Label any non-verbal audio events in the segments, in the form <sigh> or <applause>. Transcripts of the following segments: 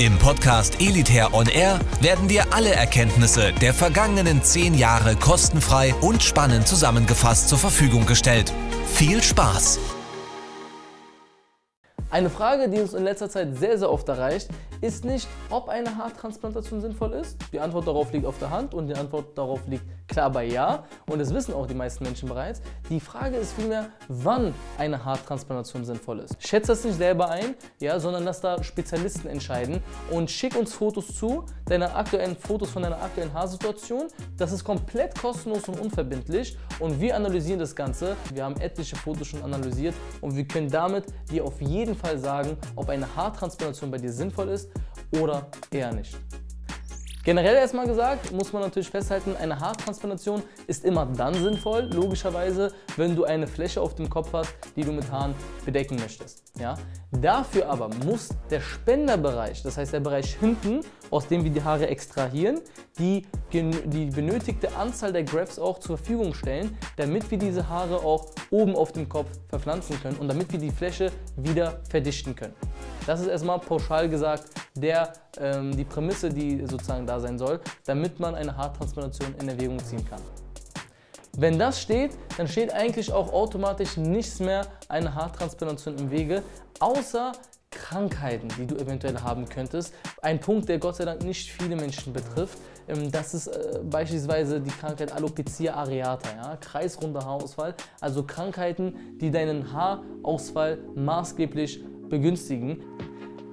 Im Podcast Elitair On Air werden dir alle Erkenntnisse der vergangenen zehn Jahre kostenfrei und spannend zusammengefasst zur Verfügung gestellt. Viel Spaß! Eine Frage, die uns in letzter Zeit sehr, sehr oft erreicht, ist nicht, ob eine Haartransplantation sinnvoll ist. Die Antwort darauf liegt auf der Hand und die Antwort darauf liegt klar bei Ja. Und das wissen auch die meisten Menschen bereits. Die Frage ist vielmehr, wann eine Haartransplantation sinnvoll ist. Schätze das nicht selber ein, ja, sondern lass da Spezialisten entscheiden und schick uns Fotos zu, deine aktuellen Fotos von deiner aktuellen Haarsituation. Das ist komplett kostenlos und unverbindlich und wir analysieren das Ganze. Wir haben etliche Fotos schon analysiert und wir können damit dir auf jeden Fall sagen, ob eine Haartransplantation bei dir sinnvoll ist oder eher nicht. Generell erstmal gesagt, muss man natürlich festhalten, eine Haartransplantation ist immer dann sinnvoll, logischerweise, wenn du eine Fläche auf dem Kopf hast, die du mit Haaren bedecken möchtest. Ja? Dafür aber muss der Spenderbereich, das heißt der Bereich hinten, aus dem wir die Haare extrahieren, die, die benötigte Anzahl der Grafts auch zur Verfügung stellen, damit wir diese Haare auch oben auf dem Kopf verpflanzen können und damit wir die Fläche wieder verdichten können. Das ist erstmal pauschal gesagt der, ähm, die Prämisse, die sozusagen da sein soll, damit man eine Haartransplantation in Erwägung ziehen kann. Wenn das steht, dann steht eigentlich auch automatisch nichts mehr eine Haartransplantation im Wege, außer Krankheiten, die du eventuell haben könntest. Ein Punkt, der Gott sei Dank nicht viele Menschen betrifft. Ähm, das ist äh, beispielsweise die Krankheit Alopecia areata, ja? kreisrunder Haarausfall. Also Krankheiten, die deinen Haarausfall maßgeblich begünstigen.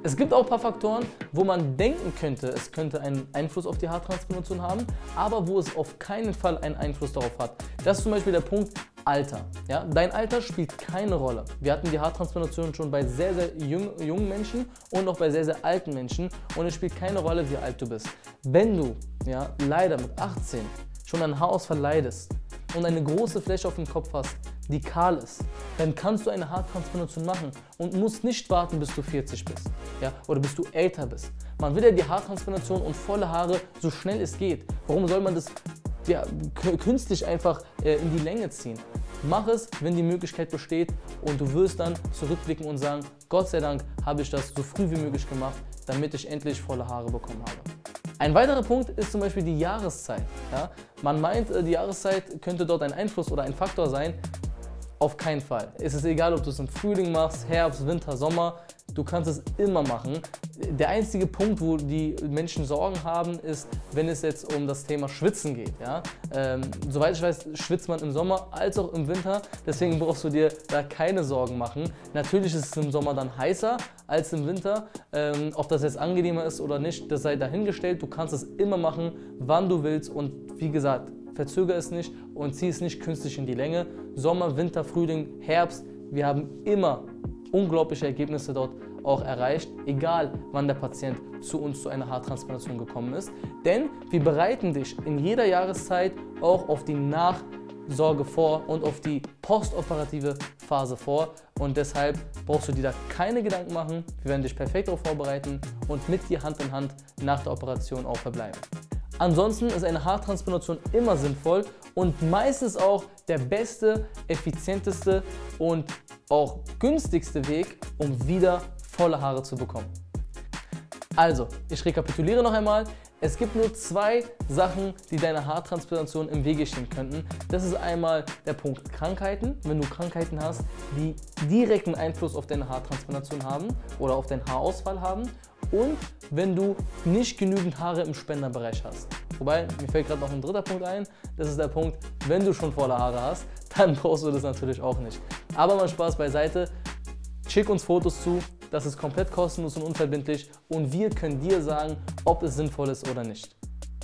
Es gibt auch ein paar Faktoren, wo man denken könnte, es könnte einen Einfluss auf die Haartransplantation haben, aber wo es auf keinen Fall einen Einfluss darauf hat. Das ist zum Beispiel der Punkt Alter. Ja? Dein Alter spielt keine Rolle. Wir hatten die Haartransplantation schon bei sehr, sehr jung, jungen Menschen und auch bei sehr, sehr alten Menschen und es spielt keine Rolle, wie alt du bist. Wenn du ja, leider mit 18 schon an Haarausfall leidest und eine große Fläche auf dem Kopf hast, die kahl ist, dann kannst du eine Haartransplantation machen und musst nicht warten, bis du 40 bist ja, oder bis du älter bist. Man will ja die Haartransplantation und volle Haare so schnell es geht. Warum soll man das ja, künstlich einfach äh, in die Länge ziehen? Mach es, wenn die Möglichkeit besteht und du wirst dann zurückblicken und sagen, Gott sei Dank habe ich das so früh wie möglich gemacht, damit ich endlich volle Haare bekommen habe. Ein weiterer Punkt ist zum Beispiel die Jahreszeit. Ja? Man meint, äh, die Jahreszeit könnte dort ein Einfluss oder ein Faktor sein. Auf keinen Fall. Es ist egal, ob du es im Frühling machst, Herbst, Winter, Sommer. Du kannst es immer machen. Der einzige Punkt, wo die Menschen Sorgen haben, ist, wenn es jetzt um das Thema Schwitzen geht. Ja? Ähm, soweit ich weiß, schwitzt man im Sommer als auch im Winter. Deswegen brauchst du dir da keine Sorgen machen. Natürlich ist es im Sommer dann heißer als im Winter. Ähm, ob das jetzt angenehmer ist oder nicht, das sei dahingestellt. Du kannst es immer machen, wann du willst. Und wie gesagt, verzögere es nicht und zieh es nicht künstlich in die Länge. Sommer, Winter, Frühling, Herbst, wir haben immer unglaubliche Ergebnisse dort auch erreicht, egal wann der Patient zu uns zu einer Haartransplantation gekommen ist. Denn wir bereiten dich in jeder Jahreszeit auch auf die Nachsorge vor und auf die postoperative Phase vor. Und deshalb brauchst du dir da keine Gedanken machen. Wir werden dich perfekt darauf vorbereiten und mit dir Hand in Hand nach der Operation auch verbleiben. Ansonsten ist eine Haartransplantation immer sinnvoll und meistens auch der beste, effizienteste und auch günstigste Weg, um wieder volle Haare zu bekommen. Also, ich rekapituliere noch einmal. Es gibt nur zwei Sachen, die deiner Haartransplantation im Wege stehen könnten. Das ist einmal der Punkt Krankheiten. Wenn du Krankheiten hast, die direkten Einfluss auf deine Haartransplantation haben oder auf deinen Haarausfall haben. Und wenn du nicht genügend Haare im Spenderbereich hast. Wobei, mir fällt gerade noch ein dritter Punkt ein. Das ist der Punkt, wenn du schon volle Haare hast, <laughs> dann brauchst du das natürlich auch nicht. Aber mal Spaß beiseite. Schick uns Fotos zu, das ist komplett kostenlos und unverbindlich und wir können dir sagen, ob es sinnvoll ist oder nicht.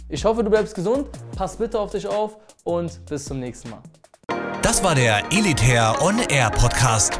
Ich hoffe, du bleibst gesund, pass bitte auf dich auf und bis zum nächsten Mal. Das war der Elitair On Air Podcast.